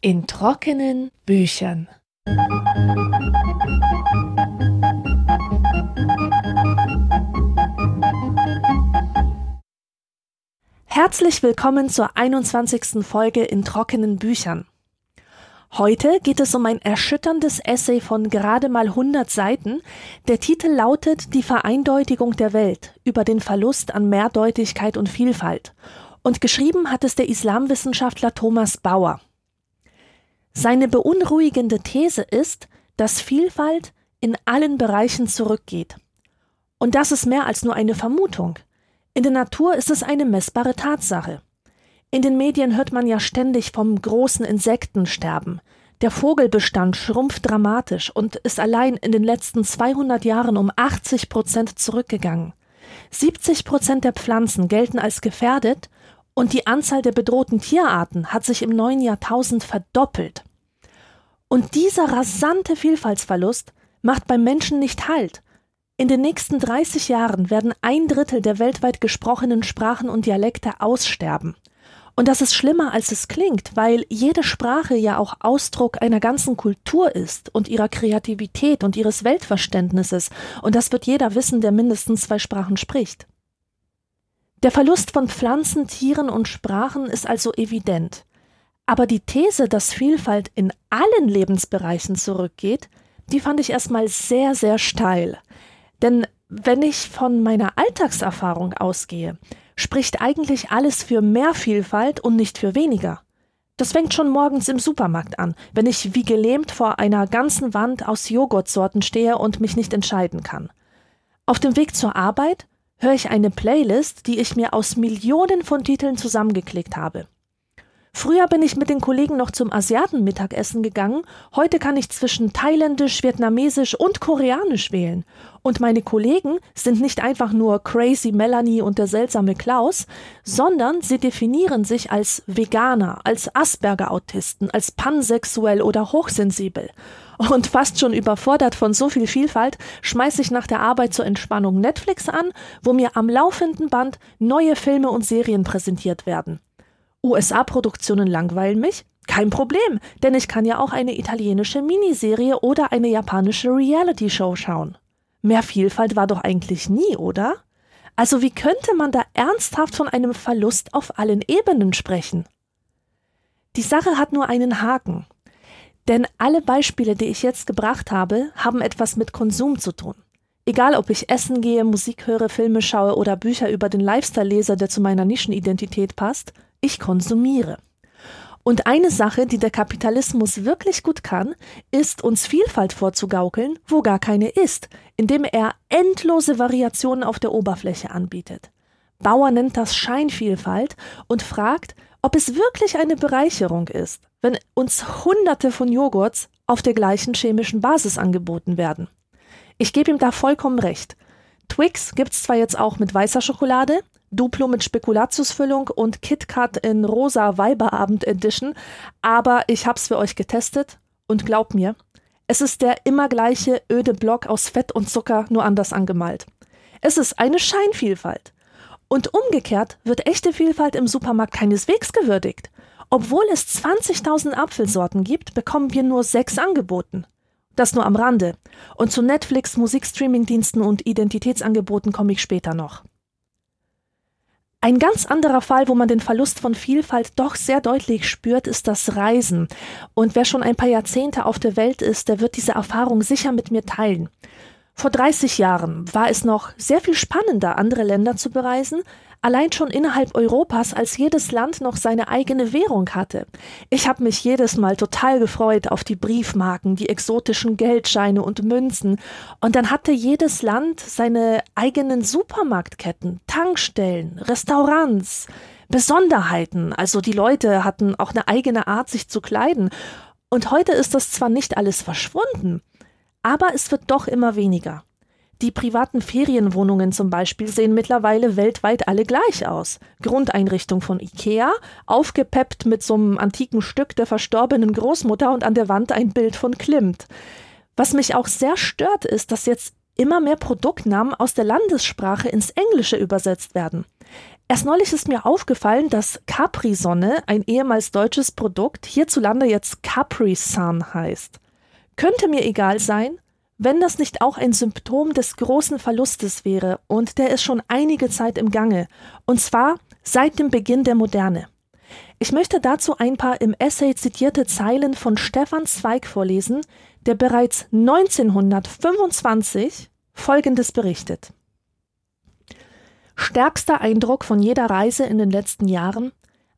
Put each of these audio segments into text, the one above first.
In trockenen Büchern. Herzlich willkommen zur 21. Folge in trockenen Büchern. Heute geht es um ein erschütterndes Essay von gerade mal 100 Seiten. Der Titel lautet Die Vereindeutigung der Welt über den Verlust an Mehrdeutigkeit und Vielfalt. Und geschrieben hat es der Islamwissenschaftler Thomas Bauer. Seine beunruhigende These ist, dass Vielfalt in allen Bereichen zurückgeht. Und das ist mehr als nur eine Vermutung. In der Natur ist es eine messbare Tatsache. In den Medien hört man ja ständig vom großen Insektensterben. Der Vogelbestand schrumpft dramatisch und ist allein in den letzten 200 Jahren um 80 Prozent zurückgegangen. 70 Prozent der Pflanzen gelten als gefährdet und die Anzahl der bedrohten Tierarten hat sich im neuen Jahrtausend verdoppelt. Und dieser rasante Vielfaltsverlust macht beim Menschen nicht Halt. In den nächsten 30 Jahren werden ein Drittel der weltweit gesprochenen Sprachen und Dialekte aussterben. Und das ist schlimmer, als es klingt, weil jede Sprache ja auch Ausdruck einer ganzen Kultur ist und ihrer Kreativität und ihres Weltverständnisses. Und das wird jeder wissen, der mindestens zwei Sprachen spricht. Der Verlust von Pflanzen, Tieren und Sprachen ist also evident. Aber die These, dass Vielfalt in allen Lebensbereichen zurückgeht, die fand ich erstmal sehr, sehr steil. Denn wenn ich von meiner Alltagserfahrung ausgehe, spricht eigentlich alles für mehr Vielfalt und nicht für weniger. Das fängt schon morgens im Supermarkt an, wenn ich wie gelähmt vor einer ganzen Wand aus Joghurtsorten stehe und mich nicht entscheiden kann. Auf dem Weg zur Arbeit höre ich eine Playlist, die ich mir aus Millionen von Titeln zusammengeklickt habe. Früher bin ich mit den Kollegen noch zum Asiatenmittagessen gegangen, heute kann ich zwischen thailändisch, vietnamesisch und koreanisch wählen. Und meine Kollegen sind nicht einfach nur Crazy Melanie und der seltsame Klaus, sondern sie definieren sich als Veganer, als Asperger-Autisten, als pansexuell oder hochsensibel. Und fast schon überfordert von so viel Vielfalt, schmeiße ich nach der Arbeit zur Entspannung Netflix an, wo mir am laufenden Band neue Filme und Serien präsentiert werden. USA-Produktionen langweilen mich? Kein Problem, denn ich kann ja auch eine italienische Miniserie oder eine japanische Reality-Show schauen. Mehr Vielfalt war doch eigentlich nie, oder? Also wie könnte man da ernsthaft von einem Verlust auf allen Ebenen sprechen? Die Sache hat nur einen Haken. Denn alle Beispiele, die ich jetzt gebracht habe, haben etwas mit Konsum zu tun. Egal, ob ich essen gehe, Musik höre, Filme schaue oder Bücher über den Lifestyle lese, der zu meiner Nischenidentität passt, ich konsumiere. Und eine Sache, die der Kapitalismus wirklich gut kann, ist uns Vielfalt vorzugaukeln, wo gar keine ist, indem er endlose Variationen auf der Oberfläche anbietet. Bauer nennt das Scheinvielfalt und fragt, ob es wirklich eine Bereicherung ist, wenn uns Hunderte von Joghurts auf der gleichen chemischen Basis angeboten werden. Ich gebe ihm da vollkommen recht. Twix gibt's zwar jetzt auch mit weißer Schokolade, Duplo mit Spekulatiusfüllung und KitKat in rosa Weiberabend Edition, aber ich hab's für euch getestet und glaubt mir, es ist der immer gleiche öde Block aus Fett und Zucker, nur anders angemalt. Es ist eine Scheinvielfalt. Und umgekehrt wird echte Vielfalt im Supermarkt keineswegs gewürdigt. Obwohl es 20.000 Apfelsorten gibt, bekommen wir nur sechs angeboten. Das nur am Rande. Und zu Netflix, Musikstreamingdiensten und Identitätsangeboten komme ich später noch. Ein ganz anderer Fall, wo man den Verlust von Vielfalt doch sehr deutlich spürt, ist das Reisen. Und wer schon ein paar Jahrzehnte auf der Welt ist, der wird diese Erfahrung sicher mit mir teilen. Vor 30 Jahren war es noch sehr viel spannender, andere Länder zu bereisen, allein schon innerhalb Europas, als jedes Land noch seine eigene Währung hatte. Ich habe mich jedes Mal total gefreut auf die Briefmarken, die exotischen Geldscheine und Münzen. Und dann hatte jedes Land seine eigenen Supermarktketten, Tankstellen, Restaurants, Besonderheiten. Also die Leute hatten auch eine eigene Art, sich zu kleiden. Und heute ist das zwar nicht alles verschwunden, aber es wird doch immer weniger. Die privaten Ferienwohnungen zum Beispiel sehen mittlerweile weltweit alle gleich aus. Grundeinrichtung von Ikea, aufgepeppt mit so einem antiken Stück der verstorbenen Großmutter und an der Wand ein Bild von Klimt. Was mich auch sehr stört, ist, dass jetzt immer mehr Produktnamen aus der Landessprache ins Englische übersetzt werden. Erst neulich ist mir aufgefallen, dass Capri-Sonne, ein ehemals deutsches Produkt, hierzulande jetzt Capri-Sun heißt. Könnte mir egal sein, wenn das nicht auch ein Symptom des großen Verlustes wäre, und der ist schon einige Zeit im Gange, und zwar seit dem Beginn der Moderne. Ich möchte dazu ein paar im Essay zitierte Zeilen von Stefan Zweig vorlesen, der bereits 1925 Folgendes berichtet. Stärkster Eindruck von jeder Reise in den letzten Jahren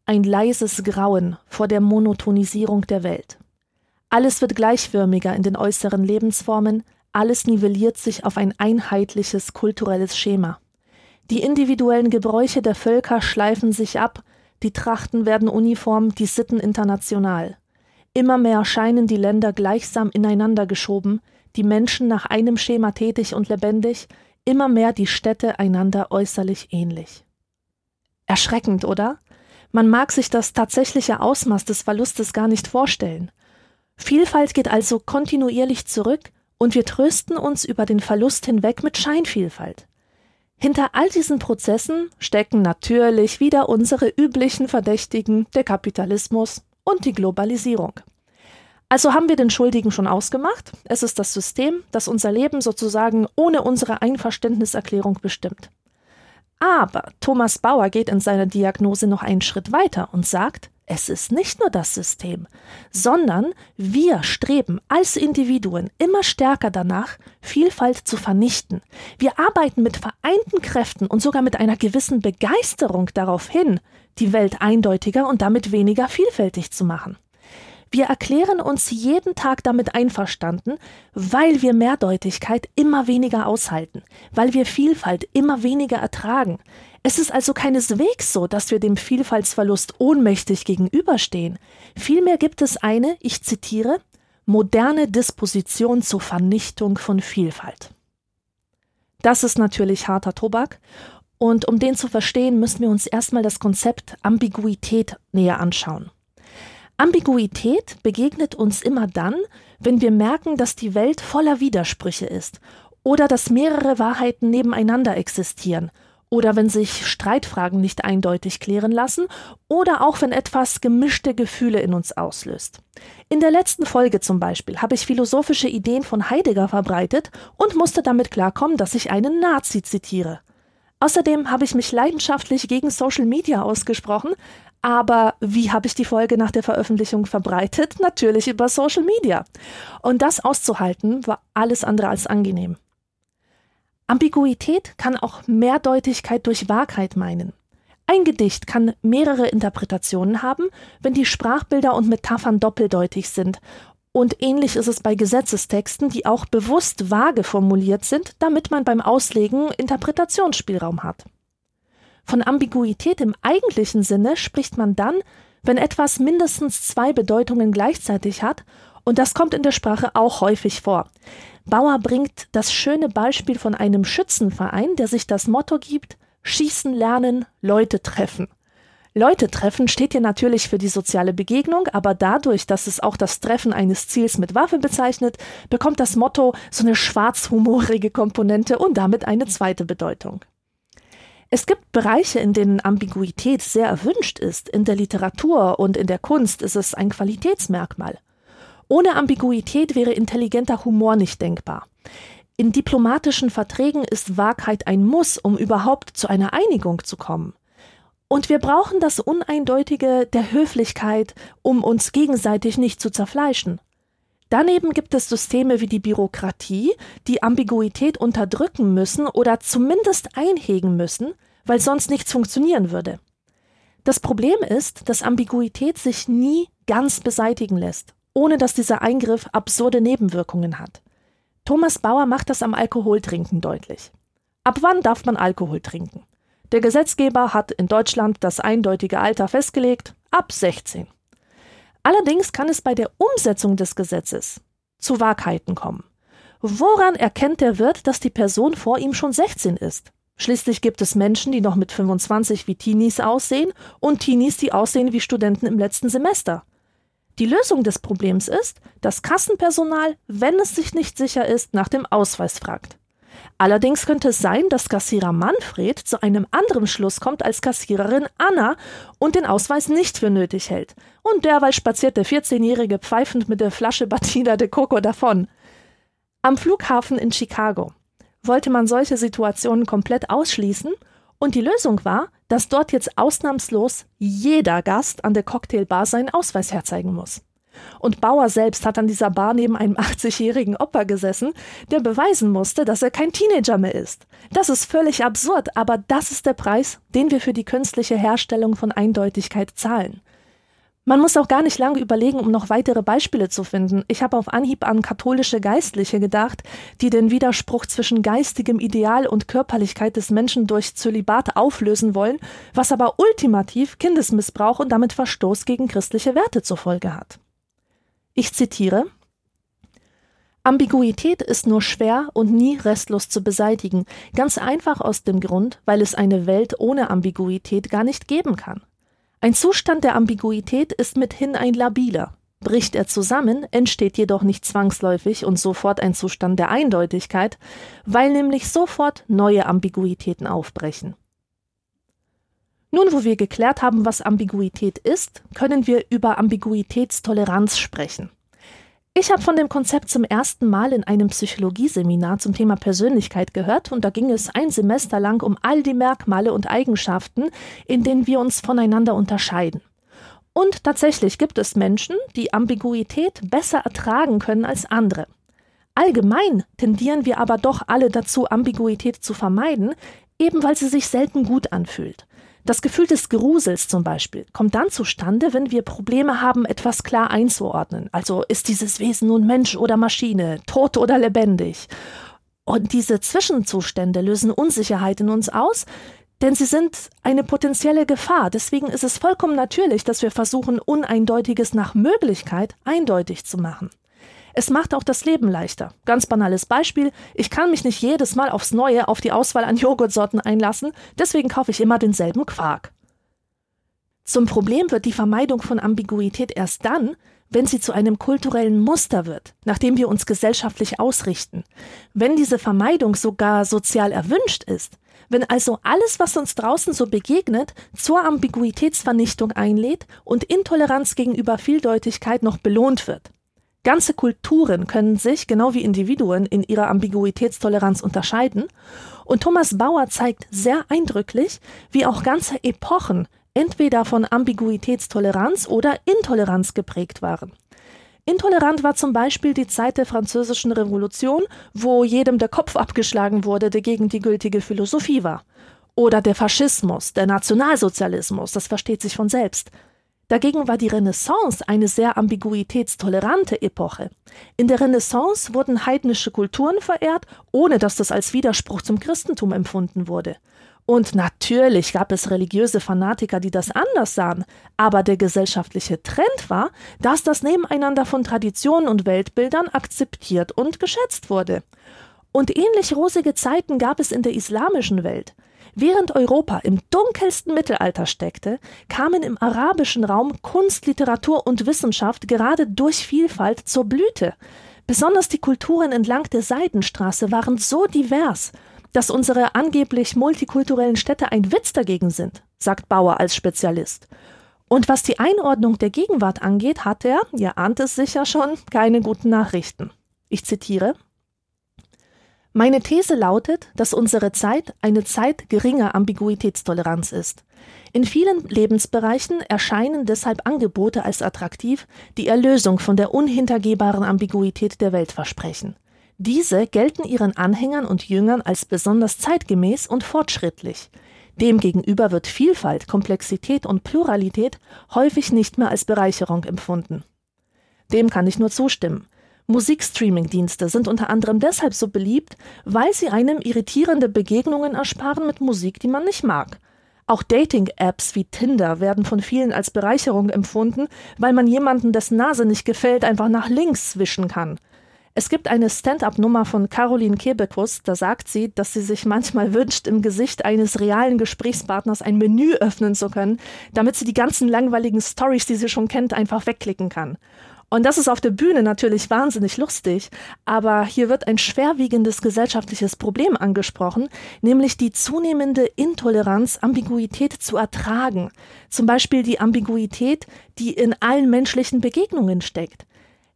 ein leises Grauen vor der Monotonisierung der Welt. Alles wird gleichförmiger in den äußeren Lebensformen, alles nivelliert sich auf ein einheitliches kulturelles Schema. Die individuellen Gebräuche der Völker schleifen sich ab, die Trachten werden uniform, die Sitten international. Immer mehr scheinen die Länder gleichsam ineinander geschoben, die Menschen nach einem Schema tätig und lebendig, immer mehr die Städte einander äußerlich ähnlich. Erschreckend, oder? Man mag sich das tatsächliche Ausmaß des Verlustes gar nicht vorstellen. Vielfalt geht also kontinuierlich zurück und wir trösten uns über den Verlust hinweg mit Scheinvielfalt. Hinter all diesen Prozessen stecken natürlich wieder unsere üblichen Verdächtigen, der Kapitalismus und die Globalisierung. Also haben wir den Schuldigen schon ausgemacht. Es ist das System, das unser Leben sozusagen ohne unsere Einverständniserklärung bestimmt. Aber Thomas Bauer geht in seiner Diagnose noch einen Schritt weiter und sagt, es ist nicht nur das System, sondern wir streben als Individuen immer stärker danach, Vielfalt zu vernichten. Wir arbeiten mit vereinten Kräften und sogar mit einer gewissen Begeisterung darauf hin, die Welt eindeutiger und damit weniger vielfältig zu machen. Wir erklären uns jeden Tag damit einverstanden, weil wir Mehrdeutigkeit immer weniger aushalten, weil wir Vielfalt immer weniger ertragen. Es ist also keineswegs so, dass wir dem Vielfaltsverlust ohnmächtig gegenüberstehen. Vielmehr gibt es eine, ich zitiere, moderne Disposition zur Vernichtung von Vielfalt. Das ist natürlich harter Tobak, und um den zu verstehen, müssen wir uns erstmal das Konzept Ambiguität näher anschauen. Ambiguität begegnet uns immer dann, wenn wir merken, dass die Welt voller Widersprüche ist oder dass mehrere Wahrheiten nebeneinander existieren oder wenn sich Streitfragen nicht eindeutig klären lassen oder auch wenn etwas gemischte Gefühle in uns auslöst. In der letzten Folge zum Beispiel habe ich philosophische Ideen von Heidegger verbreitet und musste damit klarkommen, dass ich einen Nazi zitiere. Außerdem habe ich mich leidenschaftlich gegen Social Media ausgesprochen, aber wie habe ich die Folge nach der Veröffentlichung verbreitet? Natürlich über Social Media. Und das auszuhalten war alles andere als angenehm. Ambiguität kann auch Mehrdeutigkeit durch Wahrheit meinen. Ein Gedicht kann mehrere Interpretationen haben, wenn die Sprachbilder und Metaphern doppeldeutig sind. Und ähnlich ist es bei Gesetzestexten, die auch bewusst vage formuliert sind, damit man beim Auslegen Interpretationsspielraum hat. Von Ambiguität im eigentlichen Sinne spricht man dann, wenn etwas mindestens zwei Bedeutungen gleichzeitig hat, und das kommt in der Sprache auch häufig vor. Bauer bringt das schöne Beispiel von einem Schützenverein, der sich das Motto gibt, Schießen lernen, Leute treffen. Leute treffen steht hier natürlich für die soziale Begegnung, aber dadurch, dass es auch das Treffen eines Ziels mit Waffe bezeichnet, bekommt das Motto so eine schwarzhumorige Komponente und damit eine zweite Bedeutung. Es gibt Bereiche, in denen Ambiguität sehr erwünscht ist. In der Literatur und in der Kunst ist es ein Qualitätsmerkmal. Ohne Ambiguität wäre intelligenter Humor nicht denkbar. In diplomatischen Verträgen ist Wahrheit ein Muss, um überhaupt zu einer Einigung zu kommen. Und wir brauchen das Uneindeutige der Höflichkeit, um uns gegenseitig nicht zu zerfleischen. Daneben gibt es Systeme wie die Bürokratie, die Ambiguität unterdrücken müssen oder zumindest einhegen müssen, weil sonst nichts funktionieren würde. Das Problem ist, dass Ambiguität sich nie ganz beseitigen lässt, ohne dass dieser Eingriff absurde Nebenwirkungen hat. Thomas Bauer macht das am Alkoholtrinken deutlich. Ab wann darf man Alkohol trinken? Der Gesetzgeber hat in Deutschland das eindeutige Alter festgelegt, ab 16. Allerdings kann es bei der Umsetzung des Gesetzes zu Wahrheiten kommen. Woran erkennt der Wirt, dass die Person vor ihm schon 16 ist? Schließlich gibt es Menschen, die noch mit 25 wie Teenies aussehen und Teenies, die aussehen wie Studenten im letzten Semester. Die Lösung des Problems ist, dass Kassenpersonal, wenn es sich nicht sicher ist, nach dem Ausweis fragt. Allerdings könnte es sein, dass Kassierer Manfred zu einem anderen Schluss kommt als Kassiererin Anna und den Ausweis nicht für nötig hält. Und derweil spaziert der 14-Jährige pfeifend mit der Flasche Batida de Coco davon. Am Flughafen in Chicago wollte man solche Situationen komplett ausschließen und die Lösung war, dass dort jetzt ausnahmslos jeder Gast an der Cocktailbar seinen Ausweis herzeigen muss. Und Bauer selbst hat an dieser Bar neben einem 80-jährigen Opa gesessen, der beweisen musste, dass er kein Teenager mehr ist. Das ist völlig absurd, aber das ist der Preis, den wir für die künstliche Herstellung von Eindeutigkeit zahlen. Man muss auch gar nicht lange überlegen, um noch weitere Beispiele zu finden. Ich habe auf Anhieb an katholische Geistliche gedacht, die den Widerspruch zwischen geistigem Ideal und Körperlichkeit des Menschen durch Zölibat auflösen wollen, was aber ultimativ Kindesmissbrauch und damit Verstoß gegen christliche Werte zur Folge hat. Ich zitiere Ambiguität ist nur schwer und nie restlos zu beseitigen, ganz einfach aus dem Grund, weil es eine Welt ohne Ambiguität gar nicht geben kann. Ein Zustand der Ambiguität ist mithin ein labiler. Bricht er zusammen, entsteht jedoch nicht zwangsläufig und sofort ein Zustand der Eindeutigkeit, weil nämlich sofort neue Ambiguitäten aufbrechen. Nun, wo wir geklärt haben, was Ambiguität ist, können wir über Ambiguitätstoleranz sprechen. Ich habe von dem Konzept zum ersten Mal in einem Psychologieseminar zum Thema Persönlichkeit gehört und da ging es ein Semester lang um all die Merkmale und Eigenschaften, in denen wir uns voneinander unterscheiden. Und tatsächlich gibt es Menschen, die Ambiguität besser ertragen können als andere. Allgemein tendieren wir aber doch alle dazu, Ambiguität zu vermeiden, eben weil sie sich selten gut anfühlt. Das Gefühl des Grusels zum Beispiel kommt dann zustande, wenn wir Probleme haben, etwas klar einzuordnen. Also ist dieses Wesen nun Mensch oder Maschine, tot oder lebendig? Und diese Zwischenzustände lösen Unsicherheit in uns aus, denn sie sind eine potenzielle Gefahr. Deswegen ist es vollkommen natürlich, dass wir versuchen, Uneindeutiges nach Möglichkeit eindeutig zu machen. Es macht auch das Leben leichter. Ganz banales Beispiel. Ich kann mich nicht jedes Mal aufs Neue auf die Auswahl an Joghurtsorten einlassen, deswegen kaufe ich immer denselben Quark. Zum Problem wird die Vermeidung von Ambiguität erst dann, wenn sie zu einem kulturellen Muster wird, nach dem wir uns gesellschaftlich ausrichten. Wenn diese Vermeidung sogar sozial erwünscht ist, wenn also alles, was uns draußen so begegnet, zur Ambiguitätsvernichtung einlädt und Intoleranz gegenüber Vieldeutigkeit noch belohnt wird. Ganze Kulturen können sich, genau wie Individuen, in ihrer Ambiguitätstoleranz unterscheiden. Und Thomas Bauer zeigt sehr eindrücklich, wie auch ganze Epochen entweder von Ambiguitätstoleranz oder Intoleranz geprägt waren. Intolerant war zum Beispiel die Zeit der Französischen Revolution, wo jedem der Kopf abgeschlagen wurde, der gegen die gültige Philosophie war. Oder der Faschismus, der Nationalsozialismus, das versteht sich von selbst. Dagegen war die Renaissance eine sehr ambiguitätstolerante Epoche. In der Renaissance wurden heidnische Kulturen verehrt, ohne dass das als Widerspruch zum Christentum empfunden wurde. Und natürlich gab es religiöse Fanatiker, die das anders sahen, aber der gesellschaftliche Trend war, dass das Nebeneinander von Traditionen und Weltbildern akzeptiert und geschätzt wurde. Und ähnlich rosige Zeiten gab es in der islamischen Welt. Während Europa im dunkelsten Mittelalter steckte, kamen im arabischen Raum Kunst, Literatur und Wissenschaft gerade durch Vielfalt zur Blüte. Besonders die Kulturen entlang der Seidenstraße waren so divers, dass unsere angeblich multikulturellen Städte ein Witz dagegen sind, sagt Bauer als Spezialist. Und was die Einordnung der Gegenwart angeht, hat er, ihr ahnt es sicher schon, keine guten Nachrichten. Ich zitiere meine These lautet, dass unsere Zeit eine Zeit geringer Ambiguitätstoleranz ist. In vielen Lebensbereichen erscheinen deshalb Angebote als attraktiv, die Erlösung von der unhintergehbaren Ambiguität der Welt versprechen. Diese gelten ihren Anhängern und Jüngern als besonders zeitgemäß und fortschrittlich. Demgegenüber wird Vielfalt, Komplexität und Pluralität häufig nicht mehr als Bereicherung empfunden. Dem kann ich nur zustimmen. Musikstreaming-Dienste sind unter anderem deshalb so beliebt, weil sie einem irritierende Begegnungen ersparen mit Musik, die man nicht mag. Auch Dating-Apps wie Tinder werden von vielen als Bereicherung empfunden, weil man jemanden, dessen Nase nicht gefällt, einfach nach links wischen kann. Es gibt eine Stand-up-Nummer von Caroline Kebekus, da sagt sie, dass sie sich manchmal wünscht, im Gesicht eines realen Gesprächspartners ein Menü öffnen zu können, damit sie die ganzen langweiligen Stories, die sie schon kennt, einfach wegklicken kann. Und das ist auf der Bühne natürlich wahnsinnig lustig, aber hier wird ein schwerwiegendes gesellschaftliches Problem angesprochen, nämlich die zunehmende Intoleranz, Ambiguität zu ertragen. Zum Beispiel die Ambiguität, die in allen menschlichen Begegnungen steckt.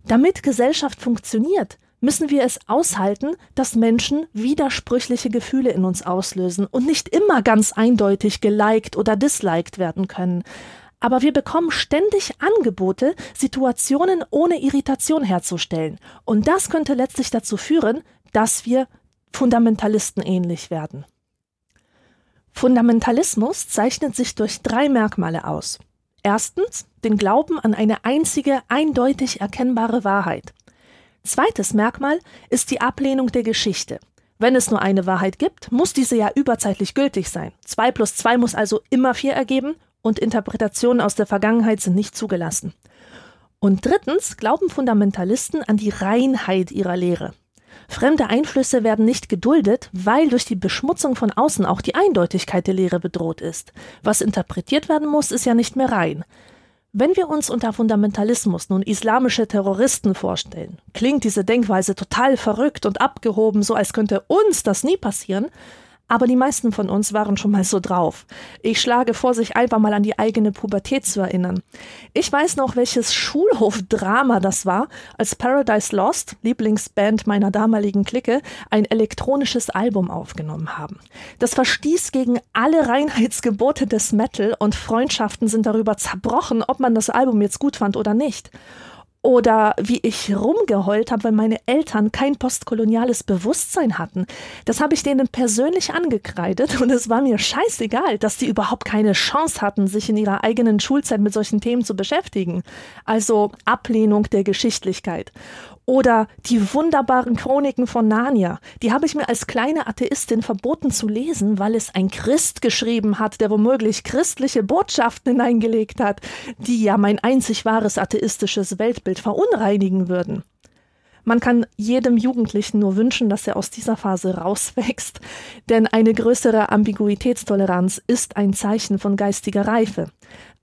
Damit Gesellschaft funktioniert, müssen wir es aushalten, dass Menschen widersprüchliche Gefühle in uns auslösen und nicht immer ganz eindeutig geliked oder disliked werden können aber wir bekommen ständig Angebote, Situationen ohne Irritation herzustellen. Und das könnte letztlich dazu führen, dass wir Fundamentalisten ähnlich werden. Fundamentalismus zeichnet sich durch drei Merkmale aus. Erstens den Glauben an eine einzige, eindeutig erkennbare Wahrheit. Zweites Merkmal ist die Ablehnung der Geschichte. Wenn es nur eine Wahrheit gibt, muss diese ja überzeitlich gültig sein. Zwei plus zwei muss also immer vier ergeben und Interpretationen aus der Vergangenheit sind nicht zugelassen. Und drittens glauben Fundamentalisten an die Reinheit ihrer Lehre. Fremde Einflüsse werden nicht geduldet, weil durch die Beschmutzung von außen auch die Eindeutigkeit der Lehre bedroht ist. Was interpretiert werden muss, ist ja nicht mehr rein. Wenn wir uns unter Fundamentalismus nun islamische Terroristen vorstellen, klingt diese Denkweise total verrückt und abgehoben, so als könnte uns das nie passieren, aber die meisten von uns waren schon mal so drauf. Ich schlage vor, sich einfach mal an die eigene Pubertät zu erinnern. Ich weiß noch, welches Schulhofdrama das war, als Paradise Lost, Lieblingsband meiner damaligen Clique, ein elektronisches Album aufgenommen haben. Das verstieß gegen alle Reinheitsgebote des Metal und Freundschaften sind darüber zerbrochen, ob man das Album jetzt gut fand oder nicht. Oder wie ich rumgeheult habe, weil meine Eltern kein postkoloniales Bewusstsein hatten. Das habe ich denen persönlich angekreidet und es war mir scheißegal, dass die überhaupt keine Chance hatten, sich in ihrer eigenen Schulzeit mit solchen Themen zu beschäftigen. Also Ablehnung der Geschichtlichkeit. Oder die wunderbaren Chroniken von Narnia. Die habe ich mir als kleine Atheistin verboten zu lesen, weil es ein Christ geschrieben hat, der womöglich christliche Botschaften hineingelegt hat, die ja mein einzig wahres atheistisches Weltbild verunreinigen würden. Man kann jedem Jugendlichen nur wünschen, dass er aus dieser Phase rauswächst, denn eine größere Ambiguitätstoleranz ist ein Zeichen von geistiger Reife.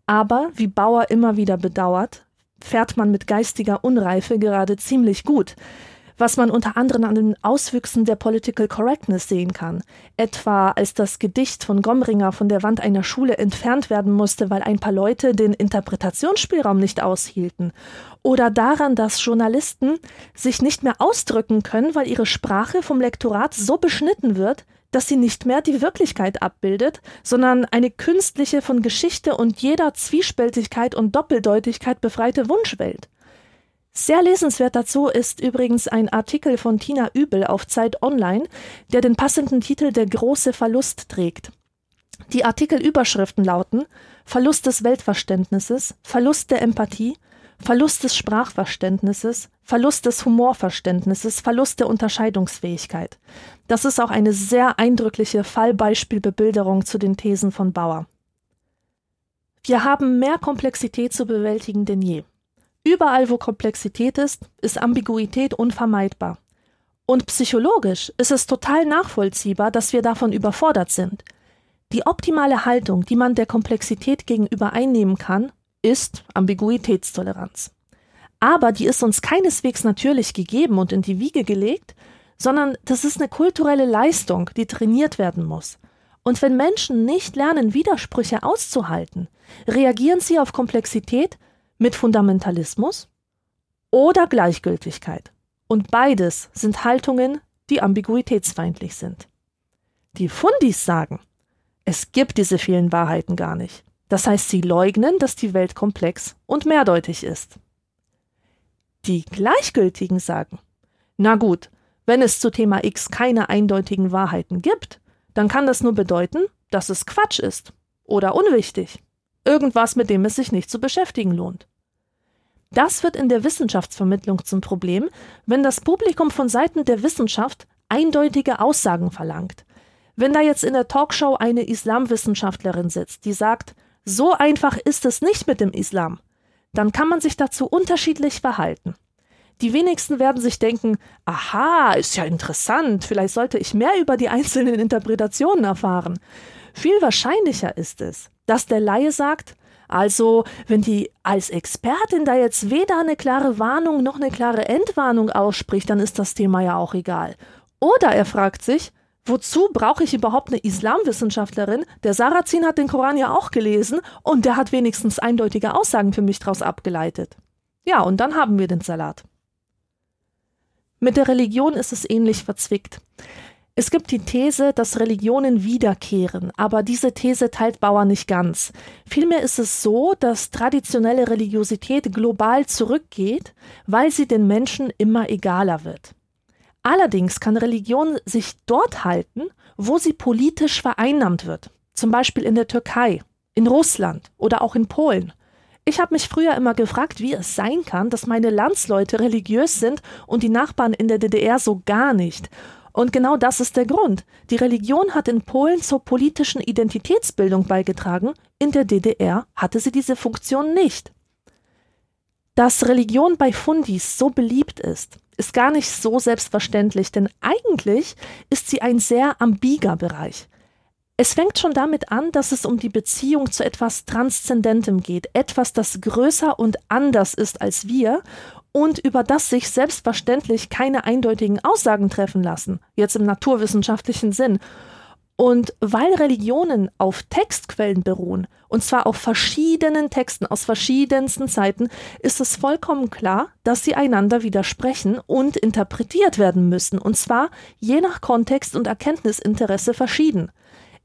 Aber, wie Bauer immer wieder bedauert, fährt man mit geistiger Unreife gerade ziemlich gut, was man unter anderem an den Auswüchsen der Political Correctness sehen kann. Etwa als das Gedicht von Gomringer von der Wand einer Schule entfernt werden musste, weil ein paar Leute den Interpretationsspielraum nicht aushielten. Oder daran, dass Journalisten sich nicht mehr ausdrücken können, weil ihre Sprache vom Lektorat so beschnitten wird, dass sie nicht mehr die Wirklichkeit abbildet, sondern eine künstliche, von Geschichte und jeder Zwiespältigkeit und Doppeldeutigkeit befreite Wunschwelt. Sehr lesenswert dazu ist übrigens ein Artikel von Tina Übel auf Zeit Online, der den passenden Titel Der große Verlust trägt. Die Artikelüberschriften lauten Verlust des Weltverständnisses, Verlust der Empathie, Verlust des Sprachverständnisses, Verlust des Humorverständnisses, Verlust der Unterscheidungsfähigkeit. Das ist auch eine sehr eindrückliche Fallbeispielbebilderung zu den Thesen von Bauer. Wir haben mehr Komplexität zu bewältigen denn je. Überall, wo Komplexität ist, ist Ambiguität unvermeidbar. Und psychologisch ist es total nachvollziehbar, dass wir davon überfordert sind. Die optimale Haltung, die man der Komplexität gegenüber einnehmen kann, ist Ambiguitätstoleranz. Aber die ist uns keineswegs natürlich gegeben und in die Wiege gelegt, sondern das ist eine kulturelle Leistung, die trainiert werden muss. Und wenn Menschen nicht lernen, Widersprüche auszuhalten, reagieren sie auf Komplexität mit Fundamentalismus oder Gleichgültigkeit. Und beides sind Haltungen, die ambiguitätsfeindlich sind. Die Fundis sagen, es gibt diese vielen Wahrheiten gar nicht. Das heißt, sie leugnen, dass die Welt komplex und mehrdeutig ist. Die Gleichgültigen sagen, na gut, wenn es zu Thema X keine eindeutigen Wahrheiten gibt, dann kann das nur bedeuten, dass es Quatsch ist oder unwichtig. Irgendwas, mit dem es sich nicht zu beschäftigen lohnt. Das wird in der Wissenschaftsvermittlung zum Problem, wenn das Publikum von Seiten der Wissenschaft eindeutige Aussagen verlangt. Wenn da jetzt in der Talkshow eine Islamwissenschaftlerin sitzt, die sagt, so einfach ist es nicht mit dem Islam. Dann kann man sich dazu unterschiedlich verhalten. Die wenigsten werden sich denken, aha, ist ja interessant, vielleicht sollte ich mehr über die einzelnen Interpretationen erfahren. Viel wahrscheinlicher ist es, dass der Laie sagt, Also, wenn die als Expertin da jetzt weder eine klare Warnung noch eine klare Entwarnung ausspricht, dann ist das Thema ja auch egal. Oder er fragt sich, wozu brauche ich überhaupt eine Islamwissenschaftlerin? Der Sarrazin hat den Koran ja auch gelesen und der hat wenigstens eindeutige Aussagen für mich daraus abgeleitet. Ja, und dann haben wir den Salat. Mit der Religion ist es ähnlich verzwickt. Es gibt die These, dass Religionen wiederkehren, aber diese These teilt Bauer nicht ganz. Vielmehr ist es so, dass traditionelle Religiosität global zurückgeht, weil sie den Menschen immer egaler wird. Allerdings kann Religion sich dort halten, wo sie politisch vereinnahmt wird, zum Beispiel in der Türkei, in Russland oder auch in Polen. Ich habe mich früher immer gefragt, wie es sein kann, dass meine Landsleute religiös sind und die Nachbarn in der DDR so gar nicht. Und genau das ist der Grund. Die Religion hat in Polen zur politischen Identitätsbildung beigetragen, in der DDR hatte sie diese Funktion nicht. Dass Religion bei Fundis so beliebt ist, ist gar nicht so selbstverständlich, denn eigentlich ist sie ein sehr ambiger Bereich. Es fängt schon damit an, dass es um die Beziehung zu etwas Transzendentem geht, etwas, das größer und anders ist als wir und über das sich selbstverständlich keine eindeutigen Aussagen treffen lassen, jetzt im naturwissenschaftlichen Sinn. Und weil Religionen auf Textquellen beruhen, und zwar auf verschiedenen Texten aus verschiedensten Zeiten, ist es vollkommen klar, dass sie einander widersprechen und interpretiert werden müssen, und zwar je nach Kontext und Erkenntnisinteresse verschieden.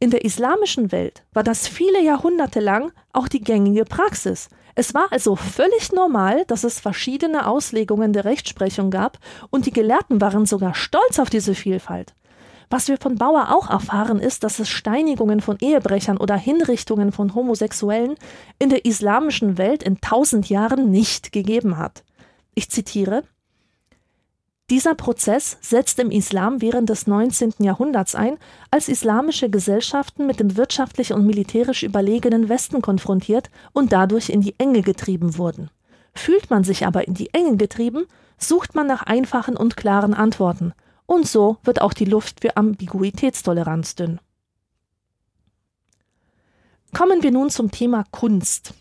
In der islamischen Welt war das viele Jahrhunderte lang auch die gängige Praxis. Es war also völlig normal, dass es verschiedene Auslegungen der Rechtsprechung gab, und die Gelehrten waren sogar stolz auf diese Vielfalt. Was wir von Bauer auch erfahren, ist, dass es Steinigungen von Ehebrechern oder Hinrichtungen von Homosexuellen in der islamischen Welt in tausend Jahren nicht gegeben hat. Ich zitiere dieser Prozess setzt im Islam während des 19. Jahrhunderts ein, als islamische Gesellschaften mit dem wirtschaftlich und militärisch überlegenen Westen konfrontiert und dadurch in die Enge getrieben wurden. Fühlt man sich aber in die Enge getrieben, sucht man nach einfachen und klaren Antworten. Und so wird auch die Luft für Ambiguitätstoleranz dünn. Kommen wir nun zum Thema Kunst.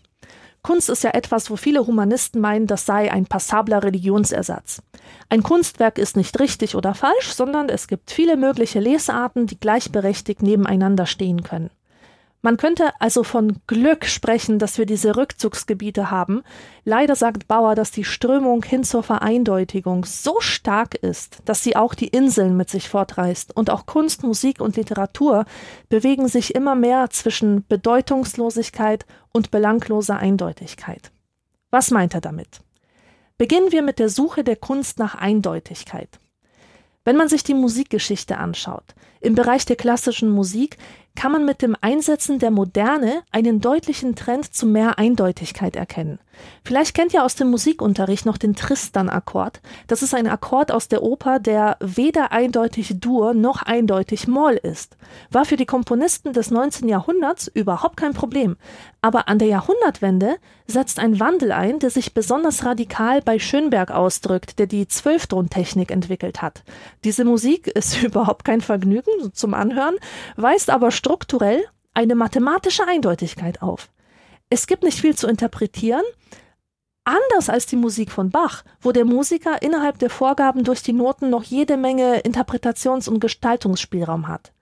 Kunst ist ja etwas, wo viele Humanisten meinen, das sei ein passabler Religionsersatz. Ein Kunstwerk ist nicht richtig oder falsch, sondern es gibt viele mögliche Lesarten, die gleichberechtigt nebeneinander stehen können. Man könnte also von Glück sprechen, dass wir diese Rückzugsgebiete haben. Leider sagt Bauer, dass die Strömung hin zur Vereindeutigung so stark ist, dass sie auch die Inseln mit sich fortreißt. Und auch Kunst, Musik und Literatur bewegen sich immer mehr zwischen Bedeutungslosigkeit und belangloser Eindeutigkeit. Was meint er damit? Beginnen wir mit der Suche der Kunst nach Eindeutigkeit. Wenn man sich die Musikgeschichte anschaut, im Bereich der klassischen Musik kann man mit dem Einsetzen der Moderne einen deutlichen Trend zu mehr Eindeutigkeit erkennen. Vielleicht kennt ihr aus dem Musikunterricht noch den Tristan-Akkord. Das ist ein Akkord aus der Oper, der weder eindeutig Dur noch eindeutig Moll ist. War für die Komponisten des 19. Jahrhunderts überhaupt kein Problem. Aber an der Jahrhundertwende setzt ein Wandel ein, der sich besonders radikal bei Schönberg ausdrückt, der die Zwölftontechnik entwickelt hat. Diese Musik ist überhaupt kein Vergnügen zum Anhören, weist aber strukturell eine mathematische Eindeutigkeit auf. Es gibt nicht viel zu interpretieren, anders als die Musik von Bach, wo der Musiker innerhalb der Vorgaben durch die Noten noch jede Menge Interpretations- und Gestaltungsspielraum hat.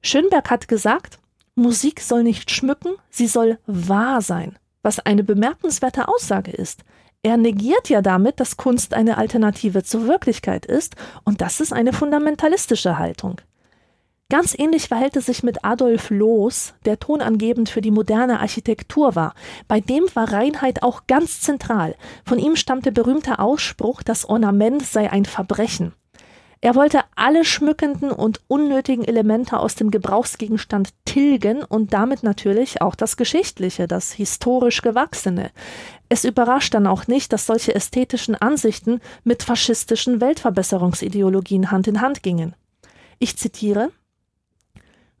Schönberg hat gesagt, Musik soll nicht schmücken, sie soll wahr sein, was eine bemerkenswerte Aussage ist. Er negiert ja damit, dass Kunst eine Alternative zur Wirklichkeit ist, und das ist eine fundamentalistische Haltung. Ganz ähnlich verhält es sich mit Adolf Loos, der tonangebend für die moderne Architektur war. Bei dem war Reinheit auch ganz zentral. Von ihm stammt der berühmte Ausspruch, das Ornament sei ein Verbrechen. Er wollte alle schmückenden und unnötigen Elemente aus dem Gebrauchsgegenstand tilgen und damit natürlich auch das Geschichtliche, das historisch Gewachsene. Es überrascht dann auch nicht, dass solche ästhetischen Ansichten mit faschistischen Weltverbesserungsideologien Hand in Hand gingen. Ich zitiere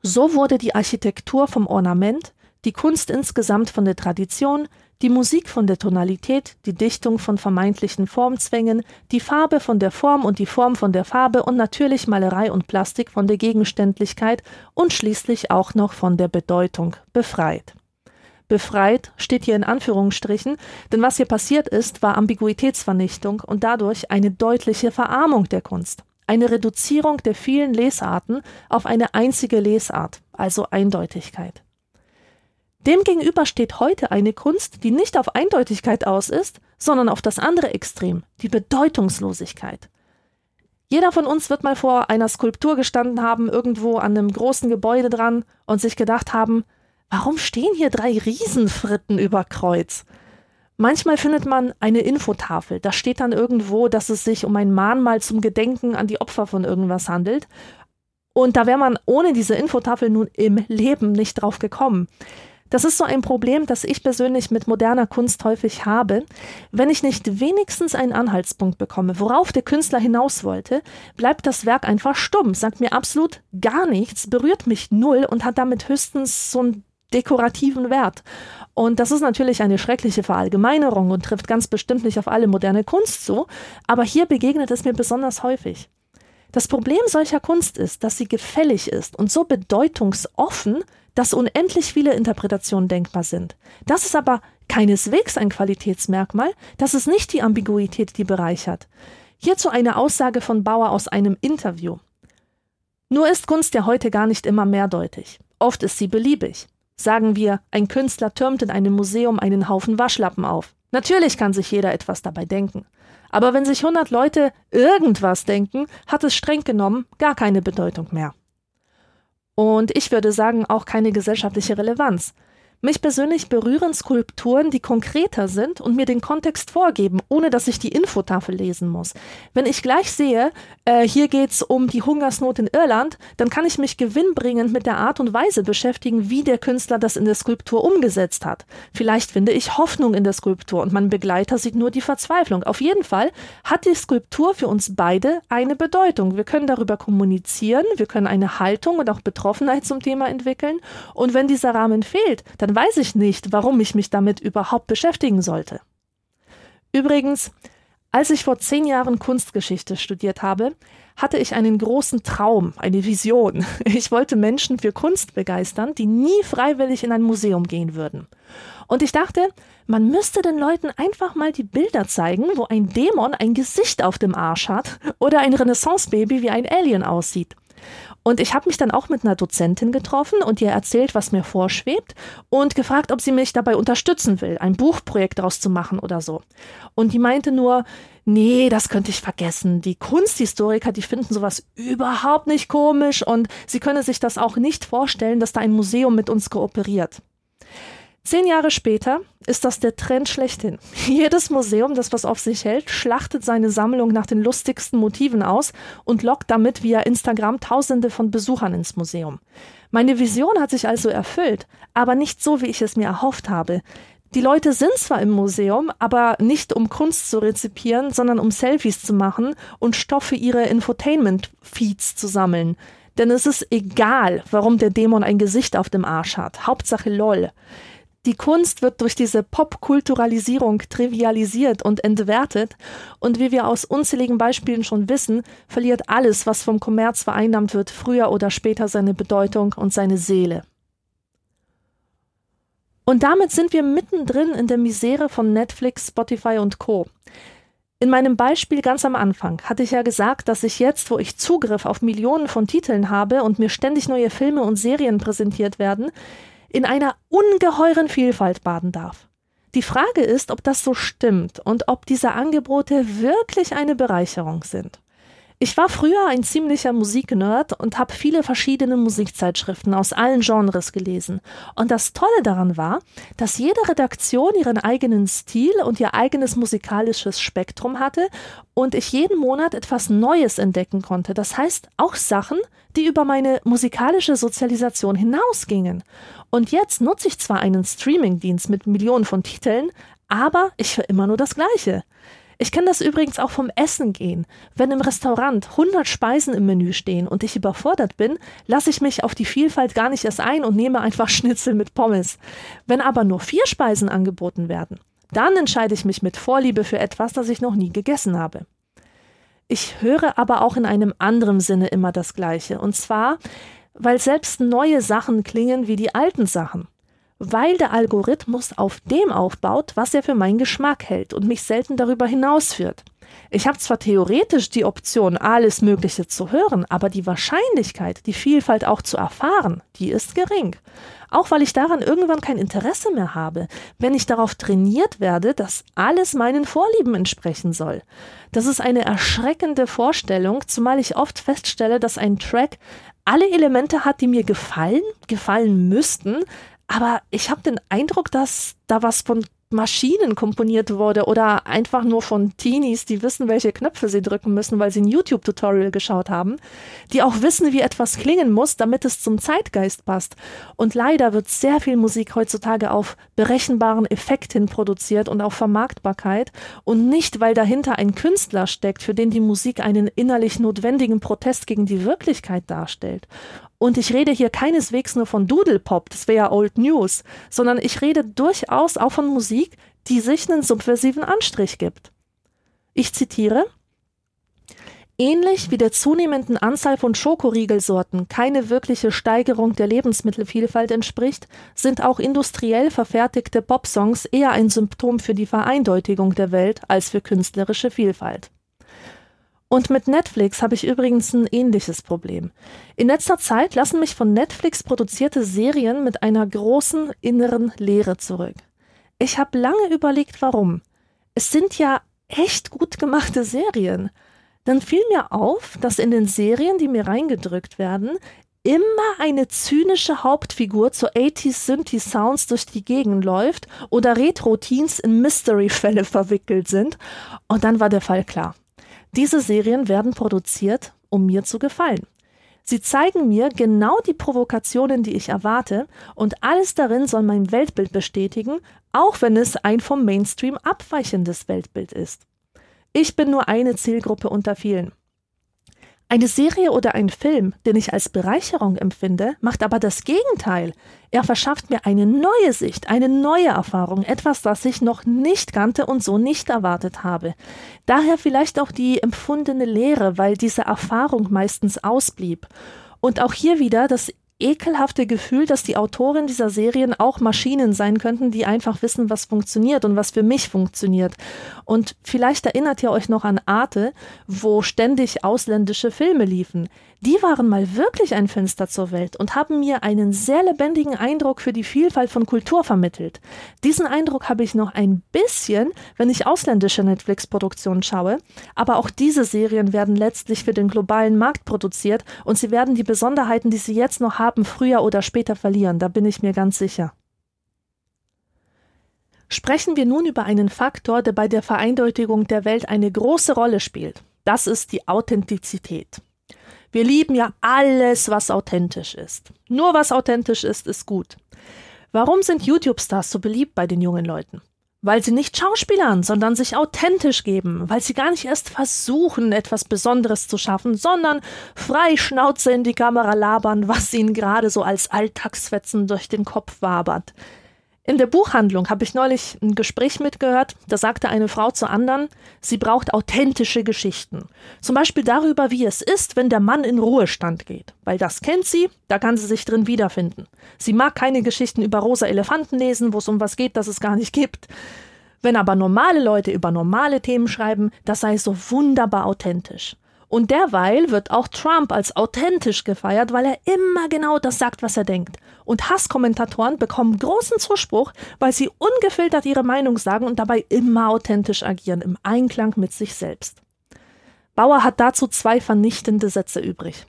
so wurde die Architektur vom Ornament, die Kunst insgesamt von der Tradition, die Musik von der Tonalität, die Dichtung von vermeintlichen Formzwängen, die Farbe von der Form und die Form von der Farbe und natürlich Malerei und Plastik von der Gegenständlichkeit und schließlich auch noch von der Bedeutung befreit. Befreit steht hier in Anführungsstrichen, denn was hier passiert ist, war Ambiguitätsvernichtung und dadurch eine deutliche Verarmung der Kunst. Eine Reduzierung der vielen Lesarten auf eine einzige Lesart, also Eindeutigkeit. Demgegenüber steht heute eine Kunst, die nicht auf Eindeutigkeit aus ist, sondern auf das andere Extrem, die Bedeutungslosigkeit. Jeder von uns wird mal vor einer Skulptur gestanden haben, irgendwo an einem großen Gebäude dran und sich gedacht haben, warum stehen hier drei Riesenfritten über Kreuz? Manchmal findet man eine Infotafel, da steht dann irgendwo, dass es sich um ein Mahnmal zum Gedenken an die Opfer von irgendwas handelt. Und da wäre man ohne diese Infotafel nun im Leben nicht drauf gekommen. Das ist so ein Problem, das ich persönlich mit moderner Kunst häufig habe. Wenn ich nicht wenigstens einen Anhaltspunkt bekomme, worauf der Künstler hinaus wollte, bleibt das Werk einfach stumm, sagt mir absolut gar nichts, berührt mich null und hat damit höchstens so einen dekorativen Wert. Und das ist natürlich eine schreckliche Verallgemeinerung und trifft ganz bestimmt nicht auf alle moderne Kunst zu, aber hier begegnet es mir besonders häufig. Das Problem solcher Kunst ist, dass sie gefällig ist und so bedeutungsoffen, dass unendlich viele Interpretationen denkbar sind. Das ist aber keineswegs ein Qualitätsmerkmal, das ist nicht die Ambiguität, die bereichert. Hierzu eine Aussage von Bauer aus einem Interview. Nur ist Kunst ja heute gar nicht immer mehrdeutig. Oft ist sie beliebig. Sagen wir, ein Künstler türmt in einem Museum einen Haufen Waschlappen auf. Natürlich kann sich jeder etwas dabei denken. Aber wenn sich 100 Leute irgendwas denken, hat es streng genommen gar keine Bedeutung mehr. Und ich würde sagen, auch keine gesellschaftliche Relevanz. Mich persönlich berühren Skulpturen, die konkreter sind und mir den Kontext vorgeben, ohne dass ich die Infotafel lesen muss. Wenn ich gleich sehe, äh, hier geht's um die Hungersnot in Irland, dann kann ich mich gewinnbringend mit der Art und Weise beschäftigen, wie der Künstler das in der Skulptur umgesetzt hat. Vielleicht finde ich Hoffnung in der Skulptur und mein Begleiter sieht nur die Verzweiflung. Auf jeden Fall hat die Skulptur für uns beide eine Bedeutung. Wir können darüber kommunizieren, wir können eine Haltung und auch Betroffenheit zum Thema entwickeln. Und wenn dieser Rahmen fehlt, dann dann weiß ich nicht, warum ich mich damit überhaupt beschäftigen sollte. Übrigens, als ich vor zehn Jahren Kunstgeschichte studiert habe, hatte ich einen großen Traum, eine Vision. Ich wollte Menschen für Kunst begeistern, die nie freiwillig in ein Museum gehen würden. Und ich dachte, man müsste den Leuten einfach mal die Bilder zeigen, wo ein Dämon ein Gesicht auf dem Arsch hat oder ein Renaissance-Baby wie ein Alien aussieht. Und ich habe mich dann auch mit einer Dozentin getroffen und ihr erzählt, was mir vorschwebt und gefragt, ob sie mich dabei unterstützen will, ein Buchprojekt daraus zu machen oder so. Und die meinte nur, nee, das könnte ich vergessen. Die Kunsthistoriker, die finden sowas überhaupt nicht komisch und sie könne sich das auch nicht vorstellen, dass da ein Museum mit uns kooperiert. Zehn Jahre später ist das der Trend schlechthin. Jedes Museum, das was auf sich hält, schlachtet seine Sammlung nach den lustigsten Motiven aus und lockt damit via Instagram Tausende von Besuchern ins Museum. Meine Vision hat sich also erfüllt, aber nicht so, wie ich es mir erhofft habe. Die Leute sind zwar im Museum, aber nicht um Kunst zu rezipieren, sondern um Selfies zu machen und Stoff für ihre Infotainment-Feeds zu sammeln. Denn es ist egal, warum der Dämon ein Gesicht auf dem Arsch hat. Hauptsache LOL. Die Kunst wird durch diese Popkulturalisierung trivialisiert und entwertet und wie wir aus unzähligen Beispielen schon wissen, verliert alles, was vom Kommerz vereinnahmt wird, früher oder später seine Bedeutung und seine Seele. Und damit sind wir mittendrin in der Misere von Netflix, Spotify und Co. In meinem Beispiel ganz am Anfang hatte ich ja gesagt, dass ich jetzt, wo ich Zugriff auf Millionen von Titeln habe und mir ständig neue Filme und Serien präsentiert werden, in einer ungeheuren Vielfalt baden darf. Die Frage ist, ob das so stimmt und ob diese Angebote wirklich eine Bereicherung sind. Ich war früher ein ziemlicher Musiknerd und habe viele verschiedene Musikzeitschriften aus allen Genres gelesen. Und das Tolle daran war, dass jede Redaktion ihren eigenen Stil und ihr eigenes musikalisches Spektrum hatte und ich jeden Monat etwas Neues entdecken konnte. Das heißt auch Sachen, die über meine musikalische Sozialisation hinausgingen. Und jetzt nutze ich zwar einen Streamingdienst mit Millionen von Titeln, aber ich höre immer nur das Gleiche. Ich kenne das übrigens auch vom Essen gehen. Wenn im Restaurant 100 Speisen im Menü stehen und ich überfordert bin, lasse ich mich auf die Vielfalt gar nicht erst ein und nehme einfach Schnitzel mit Pommes. Wenn aber nur vier Speisen angeboten werden, dann entscheide ich mich mit Vorliebe für etwas, das ich noch nie gegessen habe. Ich höre aber auch in einem anderen Sinne immer das Gleiche. Und zwar, weil selbst neue Sachen klingen wie die alten Sachen. Weil der Algorithmus auf dem aufbaut, was er für meinen Geschmack hält und mich selten darüber hinausführt. Ich habe zwar theoretisch die Option, alles Mögliche zu hören, aber die Wahrscheinlichkeit, die Vielfalt auch zu erfahren, die ist gering. Auch weil ich daran irgendwann kein Interesse mehr habe, wenn ich darauf trainiert werde, dass alles meinen Vorlieben entsprechen soll. Das ist eine erschreckende Vorstellung, zumal ich oft feststelle, dass ein Track alle Elemente hat, die mir gefallen, gefallen müssten, aber ich habe den Eindruck, dass da was von Maschinen komponiert wurde oder einfach nur von Teenies, die wissen, welche Knöpfe sie drücken müssen, weil sie ein YouTube-Tutorial geschaut haben, die auch wissen, wie etwas klingen muss, damit es zum Zeitgeist passt. Und leider wird sehr viel Musik heutzutage auf berechenbaren Effekt hin produziert und auf Vermarktbarkeit und nicht, weil dahinter ein Künstler steckt, für den die Musik einen innerlich notwendigen Protest gegen die Wirklichkeit darstellt. Und ich rede hier keineswegs nur von Doodle-Pop, das wäre ja Old News, sondern ich rede durchaus auch von Musik, die sich einen subversiven Anstrich gibt. Ich zitiere Ähnlich wie der zunehmenden Anzahl von Schokoriegelsorten keine wirkliche Steigerung der Lebensmittelvielfalt entspricht, sind auch industriell verfertigte Popsongs eher ein Symptom für die Vereindeutigung der Welt als für künstlerische Vielfalt. Und mit Netflix habe ich übrigens ein ähnliches Problem. In letzter Zeit lassen mich von Netflix produzierte Serien mit einer großen inneren Leere zurück. Ich habe lange überlegt, warum. Es sind ja echt gut gemachte Serien. Dann fiel mir auf, dass in den Serien, die mir reingedrückt werden, immer eine zynische Hauptfigur zu 80s Synthi Sounds durch die Gegend läuft oder Retro-Teens in Mystery-Fälle verwickelt sind. Und dann war der Fall klar. Diese Serien werden produziert, um mir zu gefallen. Sie zeigen mir genau die Provokationen, die ich erwarte, und alles darin soll mein Weltbild bestätigen, auch wenn es ein vom Mainstream abweichendes Weltbild ist. Ich bin nur eine Zielgruppe unter vielen. Eine Serie oder ein Film, den ich als Bereicherung empfinde, macht aber das Gegenteil. Er verschafft mir eine neue Sicht, eine neue Erfahrung, etwas, das ich noch nicht kannte und so nicht erwartet habe. Daher vielleicht auch die empfundene Leere, weil diese Erfahrung meistens ausblieb. Und auch hier wieder das ekelhafte Gefühl, dass die Autoren dieser Serien auch Maschinen sein könnten, die einfach wissen, was funktioniert und was für mich funktioniert. Und vielleicht erinnert ihr euch noch an Arte, wo ständig ausländische Filme liefen. Die waren mal wirklich ein Fenster zur Welt und haben mir einen sehr lebendigen Eindruck für die Vielfalt von Kultur vermittelt. Diesen Eindruck habe ich noch ein bisschen, wenn ich ausländische Netflix-Produktionen schaue, aber auch diese Serien werden letztlich für den globalen Markt produziert und sie werden die Besonderheiten, die sie jetzt noch haben, früher oder später verlieren, da bin ich mir ganz sicher. Sprechen wir nun über einen Faktor, der bei der Vereindeutigung der Welt eine große Rolle spielt. Das ist die Authentizität. Wir lieben ja alles, was authentisch ist. Nur was authentisch ist, ist gut. Warum sind YouTube-Stars so beliebt bei den jungen Leuten? Weil sie nicht schauspielern, sondern sich authentisch geben, weil sie gar nicht erst versuchen, etwas Besonderes zu schaffen, sondern frei Schnauze in die Kamera labern, was ihnen gerade so als Alltagsfetzen durch den Kopf wabert. In der Buchhandlung habe ich neulich ein Gespräch mitgehört, da sagte eine Frau zur anderen, sie braucht authentische Geschichten. Zum Beispiel darüber, wie es ist, wenn der Mann in Ruhestand geht. Weil das kennt sie, da kann sie sich drin wiederfinden. Sie mag keine Geschichten über rosa Elefanten lesen, wo es um was geht, das es gar nicht gibt. Wenn aber normale Leute über normale Themen schreiben, das sei so wunderbar authentisch. Und derweil wird auch Trump als authentisch gefeiert, weil er immer genau das sagt, was er denkt. Und Hasskommentatoren bekommen großen Zuspruch, weil sie ungefiltert ihre Meinung sagen und dabei immer authentisch agieren, im Einklang mit sich selbst. Bauer hat dazu zwei vernichtende Sätze übrig.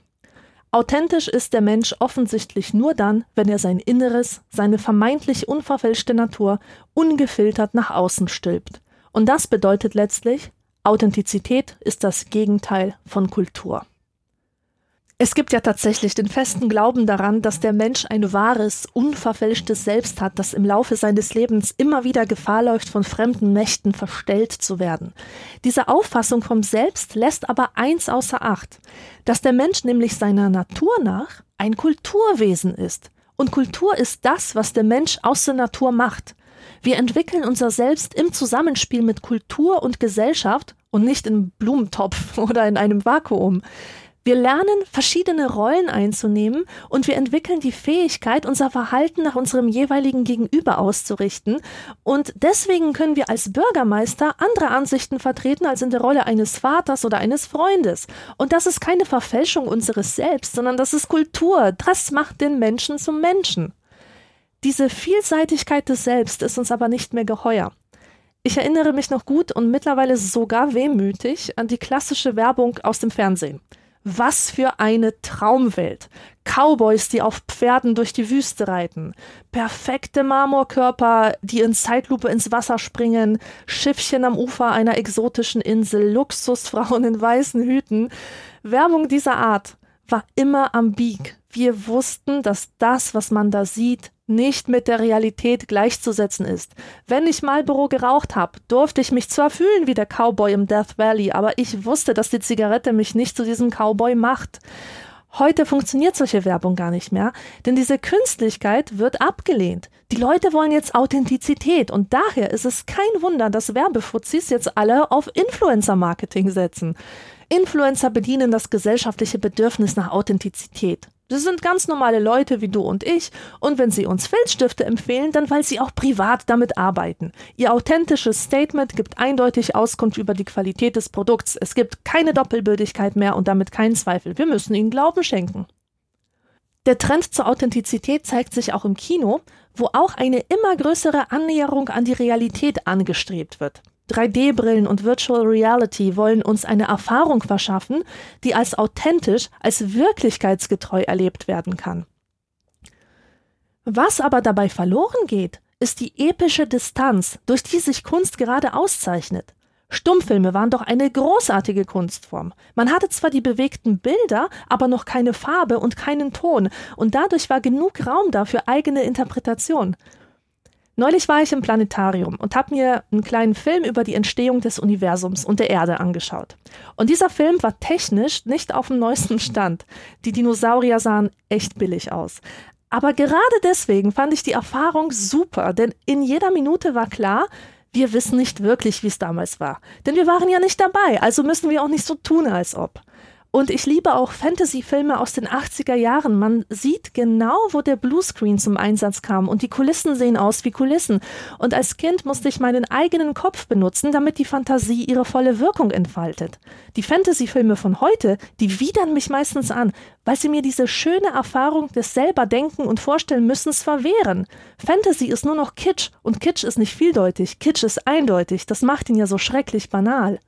Authentisch ist der Mensch offensichtlich nur dann, wenn er sein Inneres, seine vermeintlich unverfälschte Natur ungefiltert nach außen stülpt. Und das bedeutet letztlich, Authentizität ist das Gegenteil von Kultur. Es gibt ja tatsächlich den festen Glauben daran, dass der Mensch ein wahres, unverfälschtes Selbst hat, das im Laufe seines Lebens immer wieder Gefahr läuft, von fremden Mächten verstellt zu werden. Diese Auffassung vom Selbst lässt aber eins außer Acht, dass der Mensch nämlich seiner Natur nach ein Kulturwesen ist. Und Kultur ist das, was der Mensch aus der Natur macht. Wir entwickeln unser Selbst im Zusammenspiel mit Kultur und Gesellschaft und nicht in Blumentopf oder in einem Vakuum. Wir lernen, verschiedene Rollen einzunehmen und wir entwickeln die Fähigkeit, unser Verhalten nach unserem jeweiligen Gegenüber auszurichten. Und deswegen können wir als Bürgermeister andere Ansichten vertreten als in der Rolle eines Vaters oder eines Freundes. Und das ist keine Verfälschung unseres Selbst, sondern das ist Kultur. Das macht den Menschen zum Menschen. Diese Vielseitigkeit des Selbst ist uns aber nicht mehr geheuer. Ich erinnere mich noch gut und mittlerweile sogar wehmütig an die klassische Werbung aus dem Fernsehen. Was für eine Traumwelt. Cowboys, die auf Pferden durch die Wüste reiten. Perfekte Marmorkörper, die in Zeitlupe ins Wasser springen. Schiffchen am Ufer einer exotischen Insel. Luxusfrauen in weißen Hüten. Werbung dieser Art war immer am Bieg. Wir wussten, dass das, was man da sieht, nicht mit der Realität gleichzusetzen ist. Wenn ich Marlboro geraucht habe, durfte ich mich zwar fühlen wie der Cowboy im Death Valley, aber ich wusste, dass die Zigarette mich nicht zu diesem Cowboy macht. Heute funktioniert solche Werbung gar nicht mehr, denn diese Künstlichkeit wird abgelehnt. Die Leute wollen jetzt Authentizität und daher ist es kein Wunder, dass Werbefuzis jetzt alle auf Influencer-Marketing setzen. Influencer bedienen das gesellschaftliche Bedürfnis nach Authentizität. Das sind ganz normale Leute wie du und ich, und wenn sie uns Filzstifte empfehlen, dann weil sie auch privat damit arbeiten. Ihr authentisches Statement gibt eindeutig Auskunft über die Qualität des Produkts. Es gibt keine Doppelbödigkeit mehr und damit keinen Zweifel. Wir müssen ihnen Glauben schenken. Der Trend zur Authentizität zeigt sich auch im Kino, wo auch eine immer größere Annäherung an die Realität angestrebt wird. 3D-Brillen und Virtual Reality wollen uns eine Erfahrung verschaffen, die als authentisch, als wirklichkeitsgetreu erlebt werden kann. Was aber dabei verloren geht, ist die epische Distanz, durch die sich Kunst gerade auszeichnet. Stummfilme waren doch eine großartige Kunstform. Man hatte zwar die bewegten Bilder, aber noch keine Farbe und keinen Ton, und dadurch war genug Raum da für eigene Interpretation. Neulich war ich im Planetarium und habe mir einen kleinen Film über die Entstehung des Universums und der Erde angeschaut. Und dieser Film war technisch nicht auf dem neuesten Stand. Die Dinosaurier sahen echt billig aus. Aber gerade deswegen fand ich die Erfahrung super, denn in jeder Minute war klar, wir wissen nicht wirklich, wie es damals war. Denn wir waren ja nicht dabei, also müssen wir auch nicht so tun, als ob. Und ich liebe auch Fantasy-Filme aus den 80er Jahren. Man sieht genau, wo der Bluescreen zum Einsatz kam und die Kulissen sehen aus wie Kulissen. Und als Kind musste ich meinen eigenen Kopf benutzen, damit die Fantasie ihre volle Wirkung entfaltet. Die Fantasy-Filme von heute, die widern mich meistens an, weil sie mir diese schöne Erfahrung des selber Denken und Vorstellen müssens verwehren. Fantasy ist nur noch Kitsch und Kitsch ist nicht vieldeutig. Kitsch ist eindeutig. Das macht ihn ja so schrecklich banal.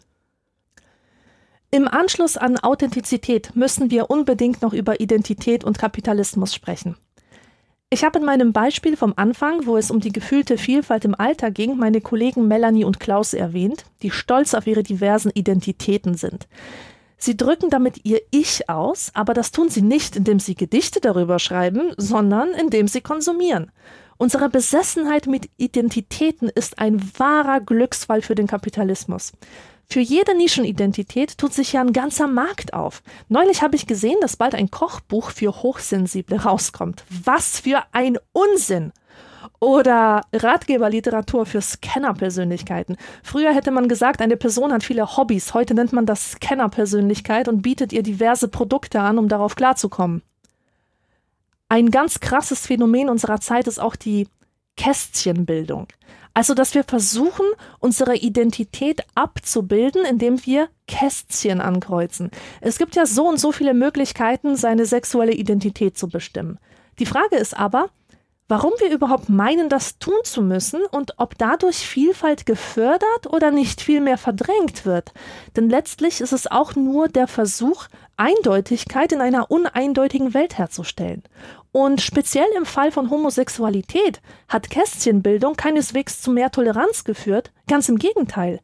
Im Anschluss an Authentizität müssen wir unbedingt noch über Identität und Kapitalismus sprechen. Ich habe in meinem Beispiel vom Anfang, wo es um die gefühlte Vielfalt im Alter ging, meine Kollegen Melanie und Klaus erwähnt, die stolz auf ihre diversen Identitäten sind. Sie drücken damit ihr Ich aus, aber das tun sie nicht, indem sie Gedichte darüber schreiben, sondern indem sie konsumieren. Unsere Besessenheit mit Identitäten ist ein wahrer Glücksfall für den Kapitalismus. Für jede Nischenidentität tut sich ja ein ganzer Markt auf. Neulich habe ich gesehen, dass bald ein Kochbuch für Hochsensible rauskommt. Was für ein Unsinn! Oder Ratgeberliteratur für Scanner-Persönlichkeiten. Früher hätte man gesagt, eine Person hat viele Hobbys. Heute nennt man das Scanner-Persönlichkeit und bietet ihr diverse Produkte an, um darauf klarzukommen. Ein ganz krasses Phänomen unserer Zeit ist auch die Kästchenbildung. Also, dass wir versuchen, unsere Identität abzubilden, indem wir Kästchen ankreuzen. Es gibt ja so und so viele Möglichkeiten, seine sexuelle Identität zu bestimmen. Die Frage ist aber, warum wir überhaupt meinen, das tun zu müssen und ob dadurch Vielfalt gefördert oder nicht vielmehr verdrängt wird. Denn letztlich ist es auch nur der Versuch, Eindeutigkeit in einer uneindeutigen Welt herzustellen. Und speziell im Fall von Homosexualität hat Kästchenbildung keineswegs zu mehr Toleranz geführt, ganz im Gegenteil.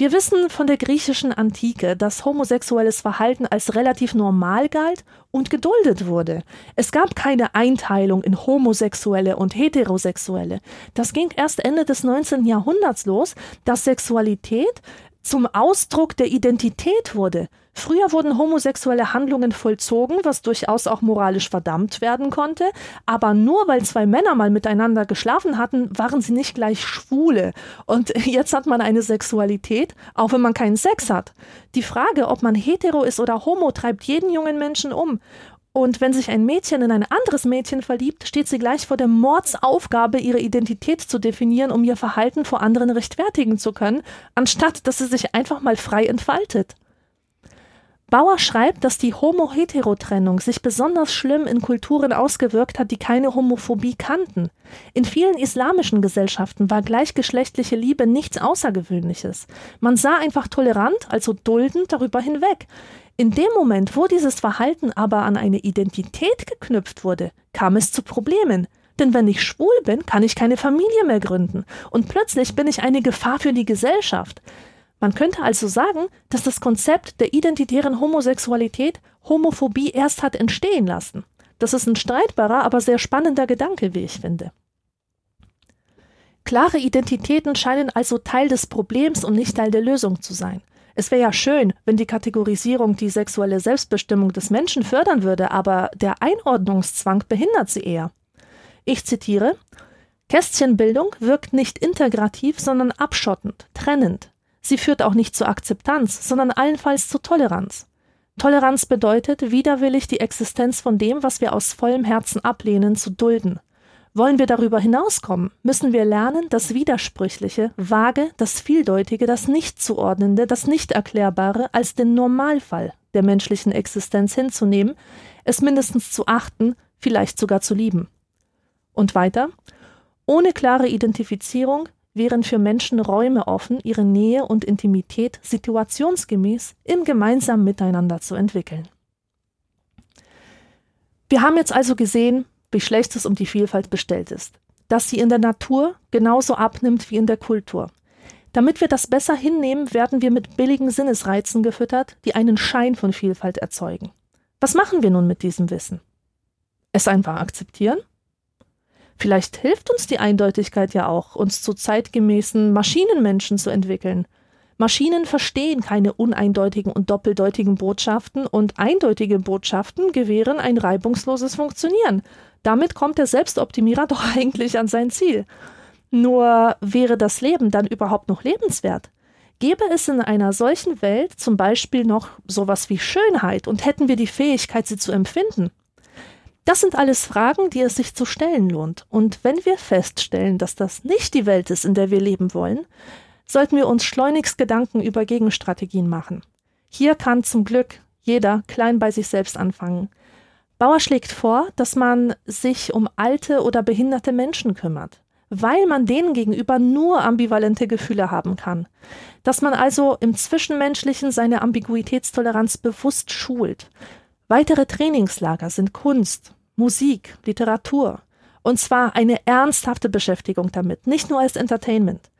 Wir wissen von der griechischen Antike, dass homosexuelles Verhalten als relativ normal galt und geduldet wurde. Es gab keine Einteilung in Homosexuelle und Heterosexuelle. Das ging erst Ende des 19. Jahrhunderts los, dass Sexualität zum Ausdruck der Identität wurde. Früher wurden homosexuelle Handlungen vollzogen, was durchaus auch moralisch verdammt werden konnte, aber nur weil zwei Männer mal miteinander geschlafen hatten, waren sie nicht gleich Schwule. Und jetzt hat man eine Sexualität, auch wenn man keinen Sex hat. Die Frage, ob man hetero ist oder homo, treibt jeden jungen Menschen um. Und wenn sich ein Mädchen in ein anderes Mädchen verliebt, steht sie gleich vor der Mordsaufgabe, ihre Identität zu definieren, um ihr Verhalten vor anderen rechtfertigen zu können, anstatt dass sie sich einfach mal frei entfaltet. Bauer schreibt, dass die Homo-Hetero-Trennung sich besonders schlimm in Kulturen ausgewirkt hat, die keine Homophobie kannten. In vielen islamischen Gesellschaften war gleichgeschlechtliche Liebe nichts Außergewöhnliches. Man sah einfach tolerant, also duldend darüber hinweg. In dem Moment, wo dieses Verhalten aber an eine Identität geknüpft wurde, kam es zu Problemen. Denn wenn ich schwul bin, kann ich keine Familie mehr gründen. Und plötzlich bin ich eine Gefahr für die Gesellschaft. Man könnte also sagen, dass das Konzept der identitären Homosexualität Homophobie erst hat entstehen lassen. Das ist ein streitbarer, aber sehr spannender Gedanke, wie ich finde. Klare Identitäten scheinen also Teil des Problems und nicht Teil der Lösung zu sein. Es wäre ja schön, wenn die Kategorisierung die sexuelle Selbstbestimmung des Menschen fördern würde, aber der Einordnungszwang behindert sie eher. Ich zitiere Kästchenbildung wirkt nicht integrativ, sondern abschottend, trennend. Sie führt auch nicht zur Akzeptanz, sondern allenfalls zur Toleranz. Toleranz bedeutet, widerwillig die Existenz von dem, was wir aus vollem Herzen ablehnen, zu dulden. Wollen wir darüber hinauskommen, müssen wir lernen, das Widersprüchliche, Vage, das Vieldeutige, das Nichtzuordnende, das Nichterklärbare als den Normalfall der menschlichen Existenz hinzunehmen, es mindestens zu achten, vielleicht sogar zu lieben. Und weiter, ohne klare Identifizierung wären für Menschen Räume offen, ihre Nähe und Intimität situationsgemäß im gemeinsamen Miteinander zu entwickeln. Wir haben jetzt also gesehen, wie schlecht es um die Vielfalt bestellt ist, dass sie in der Natur genauso abnimmt wie in der Kultur. Damit wir das besser hinnehmen, werden wir mit billigen Sinnesreizen gefüttert, die einen Schein von Vielfalt erzeugen. Was machen wir nun mit diesem Wissen? Es einfach akzeptieren? Vielleicht hilft uns die Eindeutigkeit ja auch, uns zu zeitgemäßen Maschinenmenschen zu entwickeln. Maschinen verstehen keine uneindeutigen und doppeldeutigen Botschaften und eindeutige Botschaften gewähren ein reibungsloses Funktionieren. Damit kommt der Selbstoptimierer doch eigentlich an sein Ziel. Nur wäre das Leben dann überhaupt noch lebenswert? Gäbe es in einer solchen Welt zum Beispiel noch sowas wie Schönheit und hätten wir die Fähigkeit, sie zu empfinden? Das sind alles Fragen, die es sich zu stellen lohnt. Und wenn wir feststellen, dass das nicht die Welt ist, in der wir leben wollen, sollten wir uns schleunigst Gedanken über Gegenstrategien machen. Hier kann zum Glück jeder klein bei sich selbst anfangen. Bauer schlägt vor, dass man sich um alte oder behinderte Menschen kümmert, weil man denen gegenüber nur ambivalente Gefühle haben kann. Dass man also im Zwischenmenschlichen seine Ambiguitätstoleranz bewusst schult. Weitere Trainingslager sind Kunst, Musik, Literatur. Und zwar eine ernsthafte Beschäftigung damit, nicht nur als Entertainment.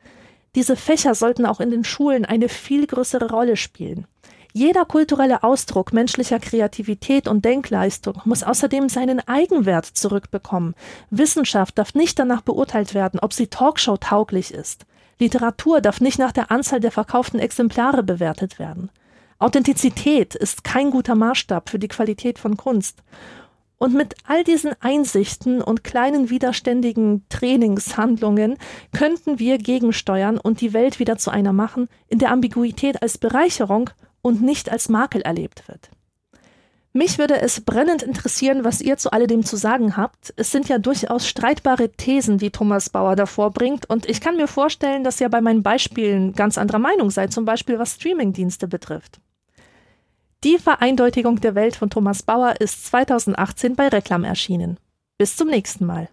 Diese Fächer sollten auch in den Schulen eine viel größere Rolle spielen. Jeder kulturelle Ausdruck menschlicher Kreativität und Denkleistung muss außerdem seinen Eigenwert zurückbekommen. Wissenschaft darf nicht danach beurteilt werden, ob sie Talkshow tauglich ist. Literatur darf nicht nach der Anzahl der verkauften Exemplare bewertet werden. Authentizität ist kein guter Maßstab für die Qualität von Kunst. Und mit all diesen Einsichten und kleinen widerständigen Trainingshandlungen könnten wir gegensteuern und die Welt wieder zu einer machen, in der Ambiguität als Bereicherung und nicht als Makel erlebt wird. Mich würde es brennend interessieren, was ihr zu alledem zu sagen habt. Es sind ja durchaus streitbare Thesen, die Thomas Bauer davor bringt, und ich kann mir vorstellen, dass ihr bei meinen Beispielen ganz anderer Meinung seid, zum Beispiel was Streamingdienste betrifft. Die Vereindeutigung der Welt von Thomas Bauer ist 2018 bei Reklam erschienen. Bis zum nächsten Mal.